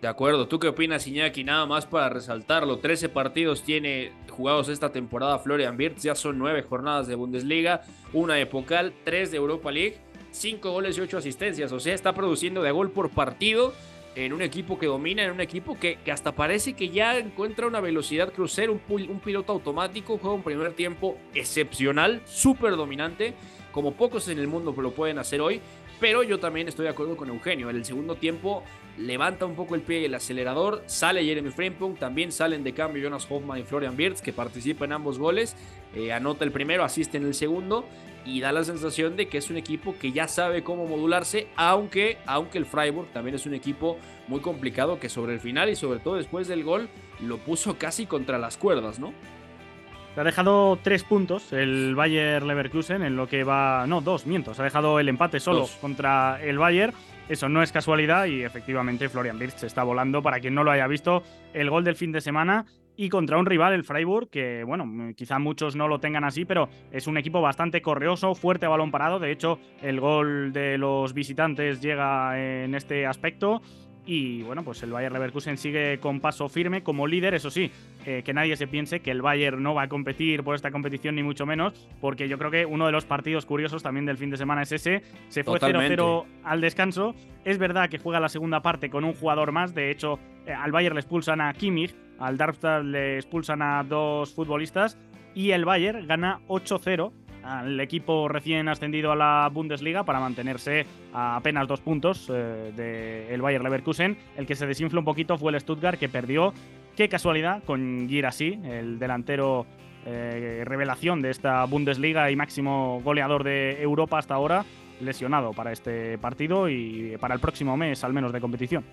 De acuerdo, ¿tú qué opinas, Iñaki? Nada más para resaltarlo, 13 partidos tiene jugados esta temporada Florian Wirtz, ya son 9 jornadas de Bundesliga, una de Pokal, 3 de Europa League, 5 goles y 8 asistencias, o sea, está produciendo de gol por partido en un equipo que domina, en un equipo que, hasta parece que ya encuentra una velocidad crucero, un, un piloto automático, juega un primer tiempo excepcional, súper dominante, como pocos en el mundo lo pueden hacer hoy, pero yo también estoy de acuerdo con Eugenio. En el segundo tiempo levanta un poco el pie y el acelerador. Sale Jeremy Frimpong. También salen de cambio Jonas Hoffman y Florian Wirtz, que participan en ambos goles. Eh, anota el primero, asiste en el segundo. Y da la sensación de que es un equipo que ya sabe cómo modularse. Aunque, aunque el Freiburg también es un equipo muy complicado que sobre el final y sobre todo después del gol lo puso casi contra las cuerdas, ¿no?
Se ha dejado tres puntos el Bayer Leverkusen en lo que va. No, dos, miento. Se ha dejado el empate solo contra el Bayer. Eso no es casualidad y efectivamente Florian Wirtz está volando. Para quien no lo haya visto, el gol del fin de semana y contra un rival, el Freiburg, que bueno, quizá muchos no lo tengan así, pero es un equipo bastante correoso, fuerte a balón parado. De hecho, el gol de los visitantes llega en este aspecto. Y bueno, pues el Bayer Leverkusen sigue con paso firme como líder, eso sí, eh, que nadie se piense que el Bayern no va a competir por esta competición ni mucho menos, porque yo creo que uno de los partidos curiosos también del fin de semana es ese. Se fue 0-0 al descanso. Es verdad que juega la segunda parte con un jugador más, de hecho eh, al Bayern le expulsan a Kimmich, al Darmstadt le expulsan a dos futbolistas y el Bayern gana 8-0 al equipo recién ascendido a la Bundesliga para mantenerse a apenas dos puntos eh, del Bayer Leverkusen. El que se desinfló un poquito fue el Stuttgart que perdió, qué casualidad, con Girassi, el delantero eh, revelación de esta Bundesliga y máximo goleador de Europa hasta ahora. lesionado para este partido y para el próximo mes al menos de competición.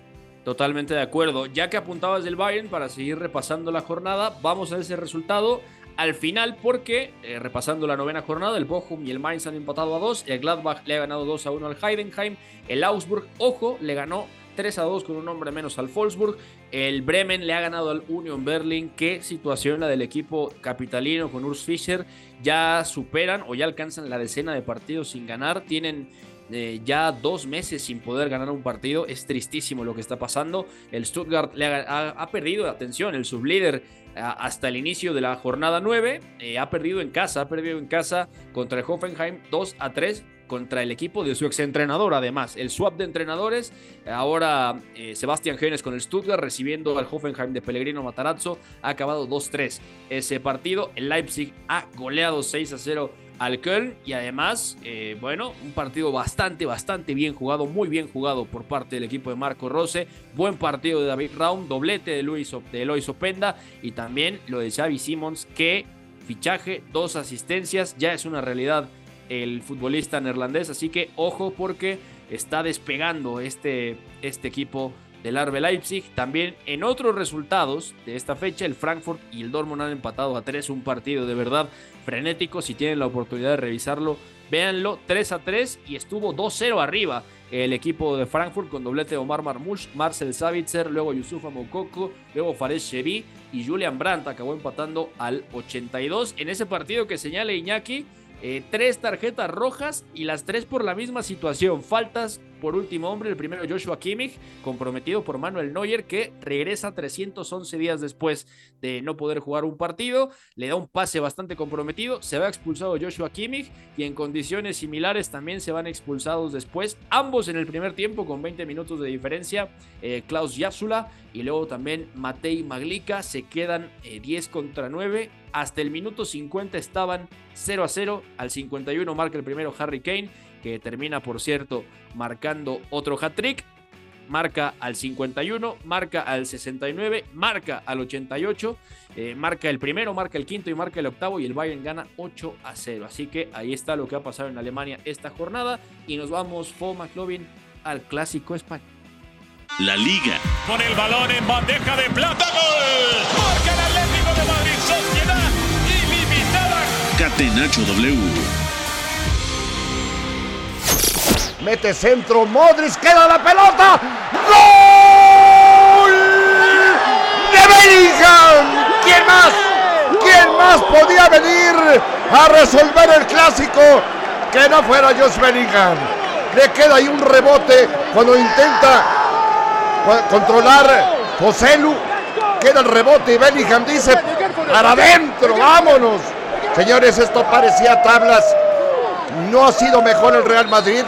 Totalmente de acuerdo. Ya que apuntabas del Bayern para seguir repasando la jornada, vamos a ese resultado al final porque, eh, repasando la novena jornada, el Bochum y el Mainz han empatado a 2, el Gladbach le ha ganado 2 a 1 al Heidenheim, el Augsburg, ojo, le ganó 3 a 2 con un hombre menos al Wolfsburg. El Bremen le ha ganado al Union Berlin. Qué situación la del equipo capitalino con Urs Fischer. Ya superan o ya alcanzan la decena de partidos sin ganar. Tienen eh, ya dos meses sin poder ganar un partido. Es tristísimo lo que está pasando. El Stuttgart le ha, perdido, atención, el sublíder hasta el inicio de la jornada 9. Eh, ha perdido en casa, ha perdido en casa contra el Hoffenheim 2 a 3 contra el equipo de su exentrenador, además. El swap de entrenadores, ahora eh, Sebastián Genes con el Stuttgart recibiendo al Hoffenheim de Pellegrino Matarazzo, ha acabado 2-3 ese partido. El Leipzig ha goleado 6 a 0 al Köln. Y además, eh, bueno, un partido bastante, bastante bien jugado, muy bien jugado por parte del equipo de Marco Rose, buen partido de David Raum, doblete de Luis de Openda y también lo de Xavi Simons, que fichaje, dos asistencias, ya es una realidad el futbolista neerlandés, así que ojo porque está despegando este, este equipo del Arbe Leipzig. También en otros resultados de esta fecha, el Frankfurt y el Dortmund han empatado a 3, un partido de verdad frenético. Si tienen la oportunidad de revisarlo, véanlo 3 a 3 y estuvo 2-0 arriba el equipo de Frankfurt con doblete de Omar Marmouche, Marcel Savitzer, luego Yusufa Mokoko, luego Fares Chevy y Julian Brandt acabó empatando al 82 en ese partido que señala Iñaki eh, tres tarjetas rojas y las tres por la misma situación. Faltas por último hombre, el primero Joshua Kimmich, comprometido por Manuel Neuer, que regresa 311 días después de no poder jugar un partido. Le da un pase bastante comprometido. Se va expulsado Joshua Kimmich y en condiciones similares también se van expulsados después. Ambos en el primer tiempo con 20 minutos de diferencia. Eh, Klaus Yasula y luego también Matei Maglica se quedan 10 eh, contra 9. Hasta el minuto 50 estaban 0 a 0. Al 51 marca el primero Harry Kane que termina, por cierto, marcando otro hat-trick. Marca al 51, marca al 69, marca al 88, eh, marca el primero, marca el quinto y marca el octavo y el Bayern gana 8 a 0. Así que ahí está lo que ha pasado en Alemania esta jornada y nos vamos, Fo McLovin, al clásico español.
La Liga.
Con el balón en bandeja de plata. ¡Gol! Marca el Atlético de Madrid. Sociedad ilimitada.
Catenacho W.
Mete centro, Modric, queda la pelota. ¡Gol! ¡De Bellingham! ¿Quién más? ¿Quién más podía venir a resolver el clásico que no fuera Josh Bellingham? Le queda ahí un rebote cuando intenta controlar Joselu. Queda el rebote y Bellingham dice, para adentro, vámonos. Señores, esto parecía tablas. No ha sido mejor el Real Madrid.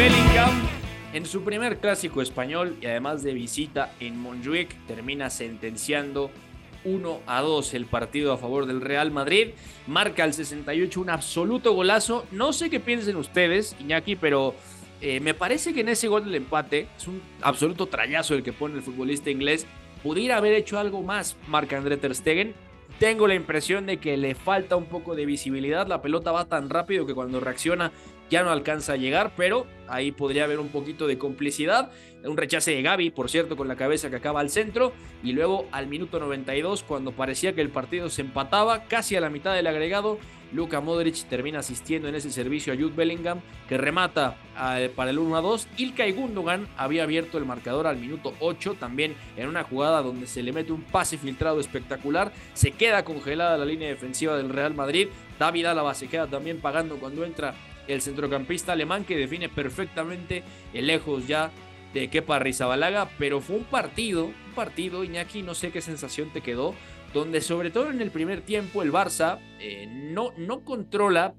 Bellingham en su primer clásico español y además de visita en Montjuic termina sentenciando 1 a 2 el partido a favor del Real Madrid. Marca al 68 un absoluto golazo. No sé qué piensen ustedes, Iñaki, pero eh, me parece que en ese gol del empate es un absoluto trayazo el que pone el futbolista inglés. Pudiera haber hecho algo más, marca André Ter Stegen. Tengo la impresión de que le falta un poco de visibilidad. La pelota va tan rápido que cuando reacciona ya no alcanza a llegar, pero ahí podría haber un poquito de complicidad. Un rechace de Gaby, por cierto, con la cabeza que acaba al centro. Y luego al minuto 92, cuando parecía que el partido se empataba, casi a la mitad del agregado, Luka Modric termina asistiendo en ese servicio a Jude Bellingham, que remata eh, para el 1 a 2. Ilkay Gundogan había abierto el marcador al minuto 8, también en una jugada donde se le mete un pase filtrado espectacular. Se queda congelada la línea defensiva del Real Madrid. David Álava se queda también pagando cuando entra el centrocampista alemán que define perfectamente el lejos ya de Kepa Rizabalaga, pero fue un partido, un partido, Iñaki, no sé qué sensación te quedó, donde sobre todo en el primer tiempo el Barça eh, no, no controla,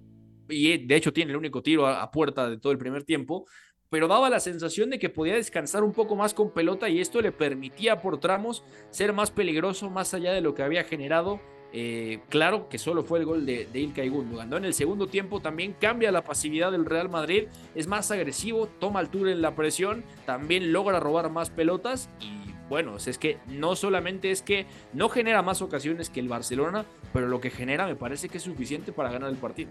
y de hecho tiene el único tiro a, puerta de todo el primer tiempo, pero daba la sensación de que podía descansar un poco más con pelota y esto le permitía por tramos ser más peligroso más allá de lo que había generado eh, claro que solo fue el gol de, de Ilkay Gundogan. En el segundo tiempo también cambia la pasividad del Real Madrid, es más agresivo, toma altura en la presión, también logra robar más pelotas y bueno, es que no solamente es que no genera más ocasiones que el Barcelona, pero lo que genera me parece que es suficiente para ganar el partido.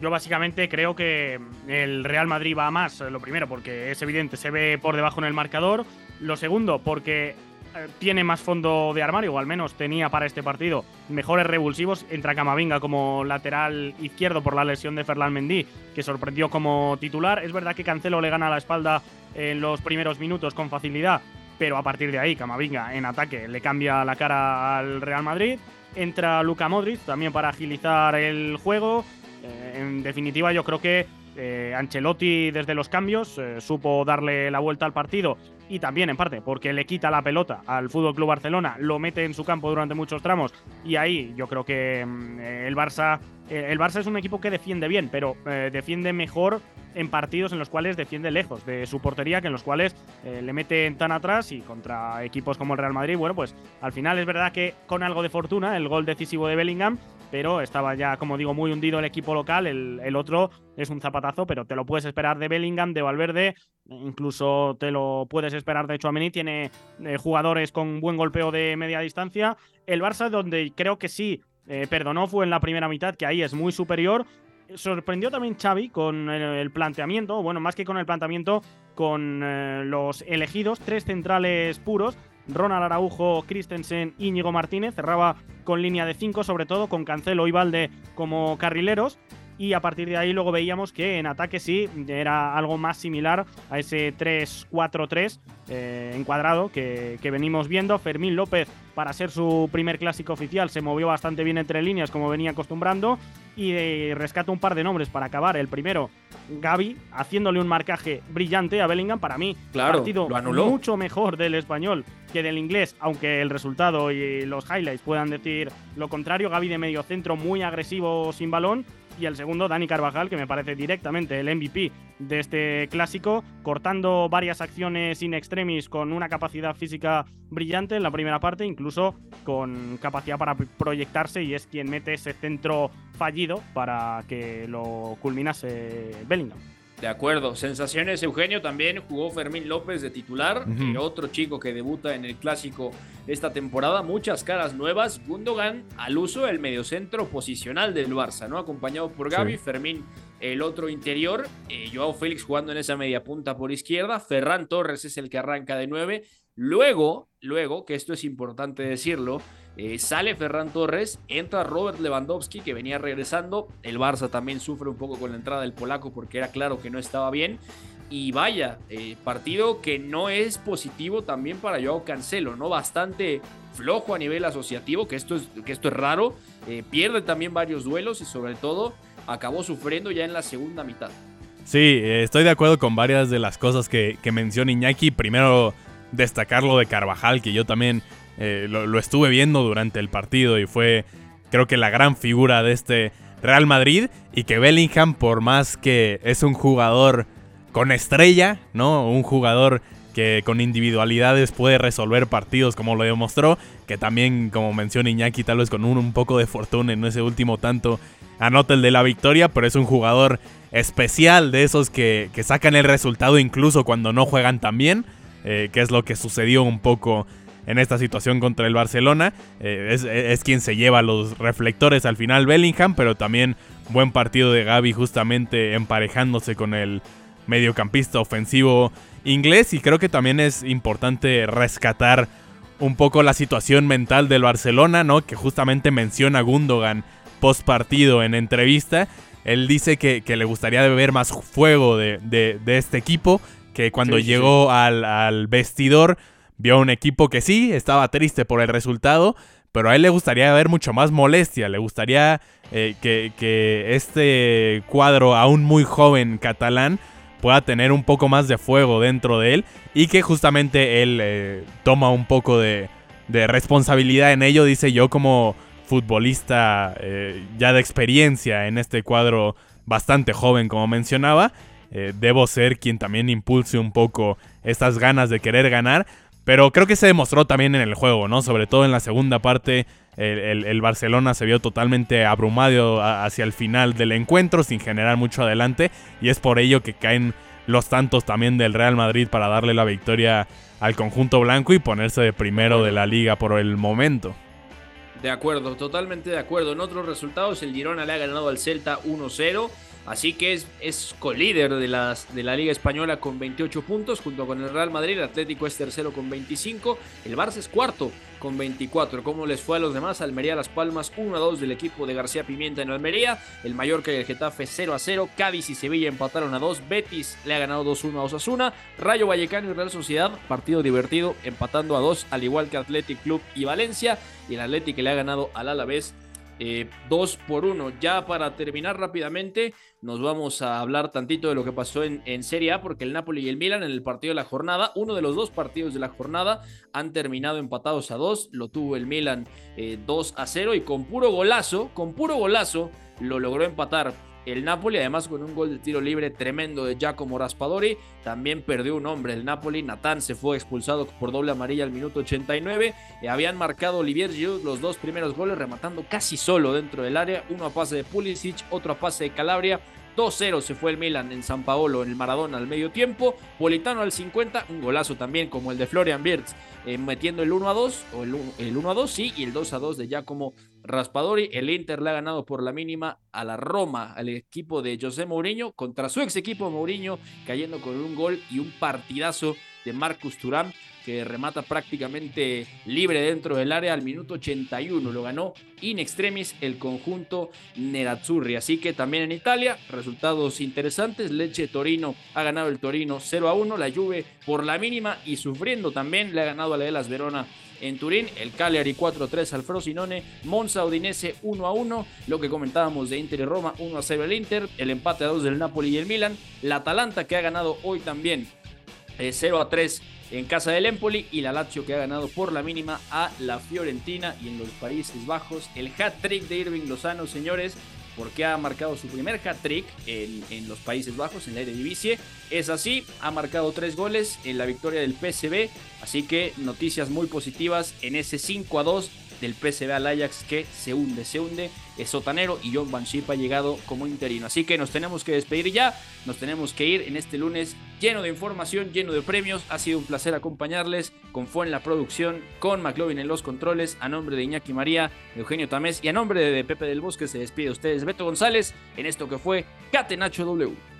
Yo básicamente creo que el Real Madrid va a más, lo primero, porque es evidente, se ve por debajo en el marcador. Lo segundo, porque eh, tiene más fondo de armario, o al menos tenía para este partido mejores revulsivos. Entra Camavinga como lateral izquierdo por la lesión de Ferland Mendy, que sorprendió como titular. Es verdad que Cancelo le gana la espalda en los primeros minutos con facilidad, pero a partir de ahí Camavinga en ataque le cambia la cara al Real Madrid. Entra Luka Modric también para agilizar el juego. Eh, en definitiva, yo creo que eh, Ancelotti desde los cambios eh, supo darle la vuelta al partido y también en parte porque le quita la pelota al Fútbol Club Barcelona, lo mete en su campo durante muchos tramos y ahí yo creo que mm, el Barça el Barça es un equipo que defiende bien, pero defiende mejor en partidos en los cuales defiende lejos de su portería, que en los cuales le meten tan atrás y contra equipos como el Real Madrid, bueno, pues al final es verdad que con algo de fortuna, el gol decisivo de Bellingham pero estaba ya, como digo, muy hundido el equipo local. El, otro es un zapatazo, pero te lo puedes esperar de Bellingham, de Valverde, incluso te lo puedes esperar de Chouameni. Tiene eh, jugadores con buen golpeo de media distancia. El Barça, donde creo que sí eh, perdonó, fue en la primera mitad, que ahí es muy superior. Sorprendió también Xavi con el, planteamiento, bueno, más que con el planteamiento, con eh, los elegidos, tres centrales puros Ronald Araujo, Christensen, Íñigo Martínez. Cerraba con línea de 5, sobre todo con Cancelo y Valde como carrileros. Y a partir de ahí luego veíamos que en ataque sí era algo más similar a ese 3-4-3 eh, encuadrado que, que venimos viendo. Fermín López, para ser su primer clásico oficial, se movió bastante bien entre líneas como venía acostumbrando. Y eh, rescato un par de nombres para acabar. El primero, Gaby, haciéndole un marcaje brillante a Bellingham. Para mí,
claro,
partido mucho mejor del español que del inglés, aunque el resultado y los highlights puedan decir lo contrario. Gaby de medio centro, muy agresivo sin balón y el segundo Dani Carvajal, que me parece directamente el MVP de este clásico, cortando varias acciones in extremis con una capacidad física brillante en la primera parte, incluso con capacidad para proyectarse y es quien mete ese centro fallido para que lo culminase Bellingham.
De acuerdo. Sensaciones, Eugenio. También jugó Fermín López de titular, otro chico que debuta en el clásico esta temporada. Muchas caras nuevas. Gundogan al uso del mediocentro posicional del Barça, ¿no? Acompañado por Gaby, Fermín el otro interior, eh, Joao Félix jugando en esa media punta por izquierda, Ferran Torres es el que arranca de nueve. Luego, luego, que esto es importante decirlo, eh, sale Ferran Torres, entra Robert Lewandowski que venía regresando. El Barça también sufre un poco con la entrada del polaco porque era claro que no estaba bien. Y vaya, eh, partido que no es positivo también para Joao Cancelo, ¿no? Bastante flojo a nivel asociativo, que esto es, que esto es raro. Eh, pierde también varios duelos y sobre todo acabó sufriendo ya en la segunda mitad.
Sí, estoy de acuerdo con varias de las cosas que, que menciona Iñaki. Primero, destacar lo de Carvajal, que yo también eh, lo, estuve viendo durante el partido y fue creo que la gran figura de este Real Madrid y que Bellingham por más que es un jugador con estrella, ¿no? Un jugador que con individualidades puede resolver partidos como lo demostró, que también como menciona Iñaki tal vez con un, poco de fortuna en ese último tanto anota el de la victoria, pero es un jugador especial de esos que, que sacan el resultado incluso cuando no juegan tan bien, eh, que es lo que sucedió un poco en esta situación contra el Barcelona. Eh, es, quien se lleva los reflectores al final Bellingham, pero también buen partido de Gaby justamente emparejándose con el mediocampista ofensivo inglés y creo que también es importante rescatar un poco la situación mental del Barcelona, ¿no? Que justamente menciona Gundogan post partido en entrevista. Él dice que, le gustaría ver más fuego de, este equipo, que cuando llegó Al, al, vestidor Vio un equipo que sí, estaba triste por el resultado, pero a él le gustaría ver mucho más molestia, le gustaría eh, que, este cuadro aún muy joven catalán pueda tener un poco más de fuego dentro de él y que justamente él eh, toma un poco de, responsabilidad en ello, dice yo como futbolista eh, ya de experiencia en este cuadro bastante joven como mencionaba, debo ser quien también impulse un poco estas ganas de querer ganar, pero creo que se demostró también en el juego, ¿no? Sobre todo en la segunda parte, el, Barcelona se vio totalmente abrumado hacia el final del encuentro, sin generar mucho adelante. Y es por ello que caen los tantos también del Real Madrid para darle la victoria al conjunto blanco y ponerse de primero de la liga por el momento.
De acuerdo, totalmente de acuerdo. En otros resultados, el Girona le ha ganado al Celta 1-0. Así que es, es colíder de, las, de la Liga Española con 28 puntos, junto con el Real Madrid. El Atlético es tercero con 25. El Barça es cuarto con 24. ¿Cómo les fue a los demás? Almería Las Palmas 1 2 del equipo de García Pimienta en Almería. El Mallorca y el Getafe 0 0. Cádiz y Sevilla empataron a 2. Betis le ha ganado 2 1 a Osasuna. Rayo Vallecano y Real Sociedad, partido divertido, empatando a 2, al igual que Athletic Club y Valencia. Y el Atlético le ha ganado al Alavés 2 eh, por 1. Ya para terminar rápidamente, nos vamos a hablar tantito de lo que pasó en, en, Serie A, porque el Napoli y el Milan en el partido de la jornada, uno de los dos partidos de la jornada, han terminado empatados a 2. Lo tuvo el Milan 2 eh, a 0 y con puro golazo, con puro golazo, lo logró empatar el Napoli, además con un gol de tiro libre tremendo de Giacomo Raspadori, también perdió un hombre. El Napoli, Natán se fue expulsado por doble amarilla al minuto 89, y habían marcado Olivier Giroud los dos primeros goles rematando casi solo dentro del área, uno a pase de Pulisic, otro a pase de Calabria, 2-0 se fue el Milan en San Paolo en el Maradona al medio tiempo. Politano al 50, un golazo también como el de Florian Wirtz, eh, metiendo el 1-2, o el, el 1-2 sí, y el 2-2 de Giacomo Raspadori. El Inter le ha ganado por la mínima a la Roma, al equipo de José Mourinho, contra su ex equipo Mourinho, cayendo con un gol y un partidazo de Marcus Turán que remata prácticamente libre dentro del área al minuto 81. Lo ganó in extremis el conjunto Nerazzurri. Así que también en Italia, resultados interesantes. Leche Torino ha ganado el Torino 0 a 1. La Juve por la mínima y sufriendo también le ha ganado a la Elas Verona en Turín, el Cagliari 4-3 al Frosinone, Monza Udinese 1-1, lo que comentábamos de Inter y Roma 1-0 el Inter, el empate a 2 del Napoli y el Milan, la Atalanta que ha ganado hoy también 0-3 eh, en casa del Empoli y la Lazio que ha ganado por la mínima a la Fiorentina y en los Países Bajos el hat-trick de Irving Lozano, señores, porque ha marcado su primer hat-trick en, los Países Bajos, en la Eredivisie. Es así, ha marcado tres goles en la victoria del PSV, así que noticias muy positivas en ese 5 a 2 del PSV al Ajax que se hunde, se hunde. Es sotanero y John Van Schip ha llegado como interino. Así que nos tenemos que despedir ya, nos tenemos que ir en este lunes lleno de información, lleno de premios. Ha sido un placer acompañarles con Fue en la producción, con McLovin en los controles, a nombre de Iñaki María, Eugenio Tamés y a nombre de Pepe del Bosque se despide de ustedes Beto González en esto que fue Catenacho W